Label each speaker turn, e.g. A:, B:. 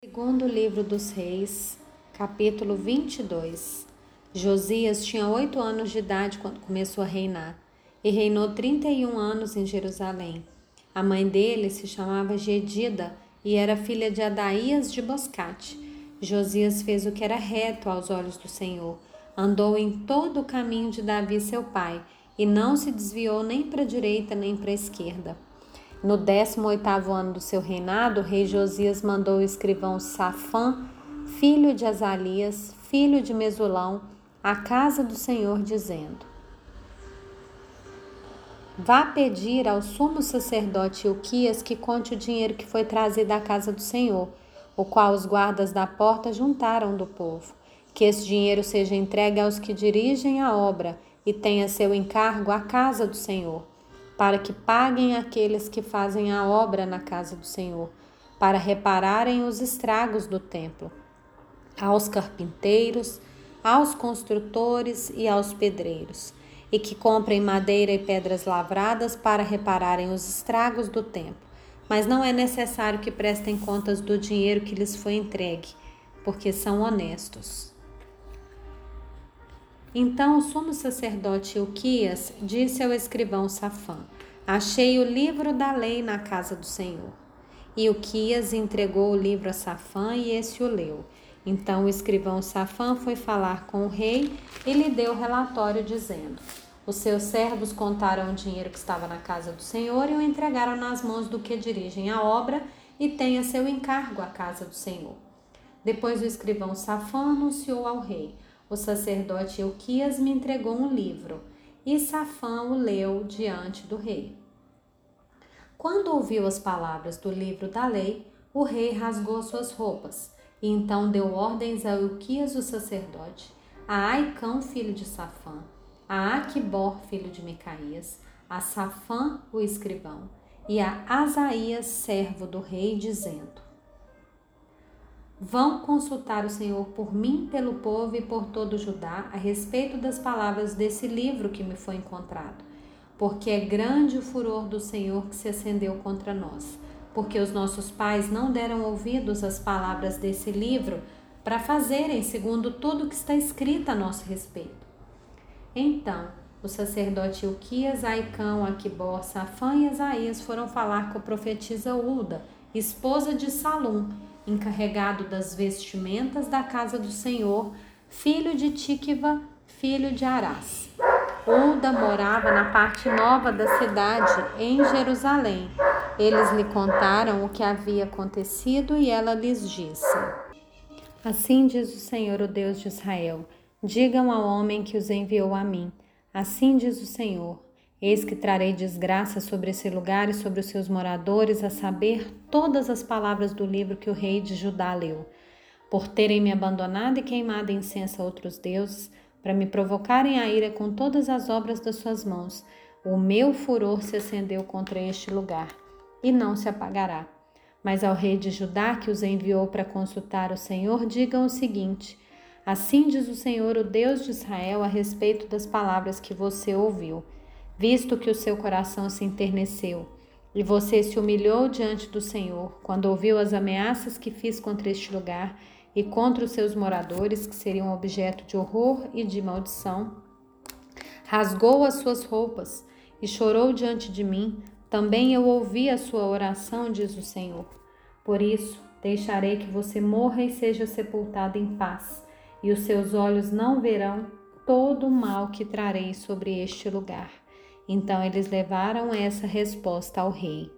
A: Segundo livro dos Reis, capítulo 22. Josias tinha oito anos de idade quando começou a reinar e reinou 31 anos em Jerusalém. A mãe dele se chamava Gedida e era filha de Adaías de Boscate. Josias fez o que era reto aos olhos do Senhor, andou em todo o caminho de Davi seu pai e não se desviou nem para a direita nem para a esquerda. No 18º ano do seu reinado, o rei Josias mandou o escrivão Safã, filho de Azalias, filho de Mesulão, à casa do Senhor, dizendo: Vá pedir ao sumo sacerdote Uquias que conte o dinheiro que foi trazido à casa do Senhor, o qual os guardas da porta juntaram do povo. Que esse dinheiro seja entregue aos que dirigem a obra e tenha seu encargo à casa do Senhor para que paguem aqueles que fazem a obra na casa do Senhor, para repararem os estragos do templo, aos carpinteiros, aos construtores e aos pedreiros, e que comprem madeira e pedras lavradas para repararem os estragos do templo. Mas não é necessário que prestem contas do dinheiro que lhes foi entregue, porque são honestos. Então o sumo sacerdote Uquias disse ao escrivão Safã: Achei o livro da lei na casa do Senhor. E Uquias entregou o livro a Safã e esse o leu. Então o escrivão Safã foi falar com o rei e lhe deu relatório dizendo: Os seus servos contaram o dinheiro que estava na casa do Senhor e o entregaram nas mãos do que dirigem a obra e tem a seu encargo a casa do Senhor. Depois o escrivão Safã anunciou ao rei: o sacerdote Euquias me entregou um livro, e Safã o leu diante do rei. Quando ouviu as palavras do livro da lei, o rei rasgou suas roupas, e então deu ordens a Euquias o sacerdote, a Aicão, filho de Safã, a Aquibor, filho de Micaías, a Safã, o escrivão, e a Asaías, servo do rei, dizendo: Vão consultar o Senhor por mim, pelo povo e por todo Judá a respeito das palavras desse livro que me foi encontrado, porque é grande o furor do Senhor que se acendeu contra nós, porque os nossos pais não deram ouvidos às palavras desse livro para fazerem segundo tudo que está escrito a nosso respeito. Então, o sacerdote Uquias, Aicão, Aquibor, Safã e Isaías foram falar com a profetisa Ulda, esposa de Salum, encarregado das vestimentas da casa do Senhor, filho de Tíquiva, filho de Arás. Uda morava na parte nova da cidade, em Jerusalém. Eles lhe contaram o que havia acontecido e ela lhes disse: Assim diz o Senhor, o Deus de Israel: Digam ao homem que os enviou a mim. Assim diz o Senhor: Eis que trarei desgraça sobre esse lugar e sobre os seus moradores, a saber, todas as palavras do livro que o rei de Judá leu, por terem me abandonado e queimado incenso a outros deuses, para me provocarem a ira com todas as obras das suas mãos. O meu furor se acendeu contra este lugar, e não se apagará. Mas ao rei de Judá, que os enviou para consultar o Senhor, digam o seguinte: Assim diz o Senhor, o Deus de Israel, a respeito das palavras que você ouviu visto que o seu coração se enterneceu e você se humilhou diante do Senhor quando ouviu as ameaças que fiz contra este lugar e contra os seus moradores, que seriam objeto de horror e de maldição, rasgou as suas roupas e chorou diante de mim. Também eu ouvi a sua oração, diz o Senhor. Por isso, deixarei que você morra e seja sepultado em paz, e os seus olhos não verão todo o mal que trarei sobre este lugar. Então eles levaram essa resposta ao rei.